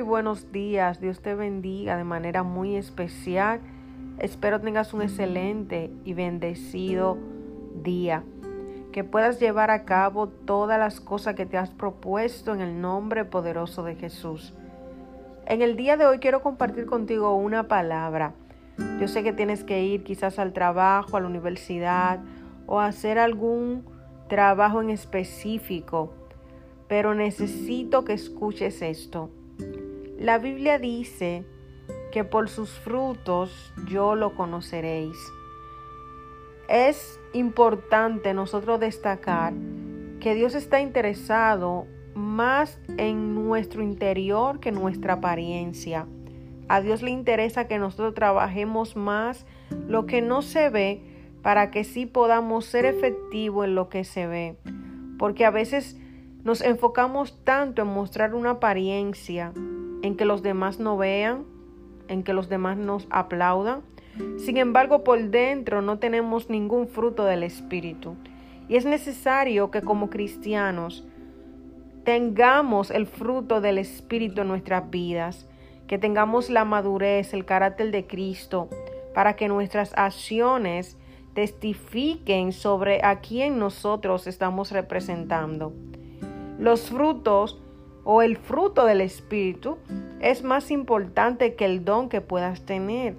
buenos días. Dios te bendiga de manera muy especial. Espero tengas un excelente y bendecido día. Que puedas llevar a cabo todas las cosas que te has propuesto en el nombre poderoso de Jesús. En el día de hoy quiero compartir contigo una palabra. Yo sé que tienes que ir quizás al trabajo, a la universidad o hacer algún trabajo en específico, pero necesito que escuches esto. La Biblia dice que por sus frutos yo lo conoceréis. Es importante nosotros destacar que Dios está interesado más en nuestro interior que nuestra apariencia. A Dios le interesa que nosotros trabajemos más lo que no se ve para que sí podamos ser efectivos en lo que se ve. Porque a veces nos enfocamos tanto en mostrar una apariencia, en que los demás no vean, en que los demás nos aplaudan. Sin embargo, por dentro no tenemos ningún fruto del Espíritu. Y es necesario que como cristianos tengamos el fruto del Espíritu en nuestras vidas, que tengamos la madurez, el carácter de Cristo, para que nuestras acciones testifiquen sobre a quién nosotros estamos representando. Los frutos o el fruto del Espíritu es más importante que el don que puedas tener.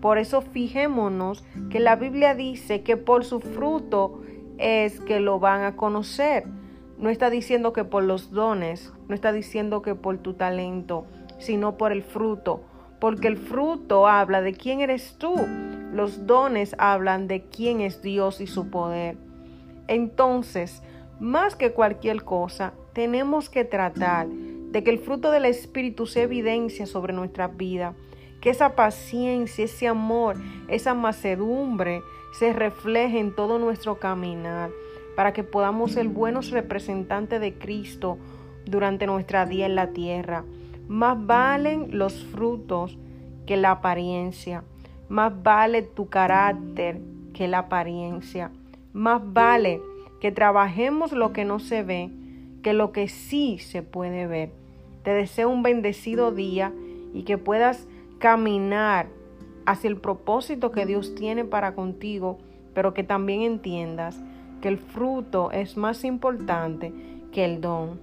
Por eso fijémonos que la Biblia dice que por su fruto es que lo van a conocer. No está diciendo que por los dones, no está diciendo que por tu talento, sino por el fruto. Porque el fruto habla de quién eres tú. Los dones hablan de quién es Dios y su poder. Entonces, más que cualquier cosa, tenemos que tratar de que el fruto del Espíritu se evidencia sobre nuestra vida, que esa paciencia, ese amor, esa macedumbre se refleje en todo nuestro caminar, para que podamos ser buenos representantes de Cristo durante nuestra día en la tierra. Más valen los frutos que la apariencia. Más vale tu carácter que la apariencia. Más vale que trabajemos lo que no se ve que lo que sí se puede ver. Te deseo un bendecido día y que puedas caminar hacia el propósito que Dios tiene para contigo, pero que también entiendas que el fruto es más importante que el don.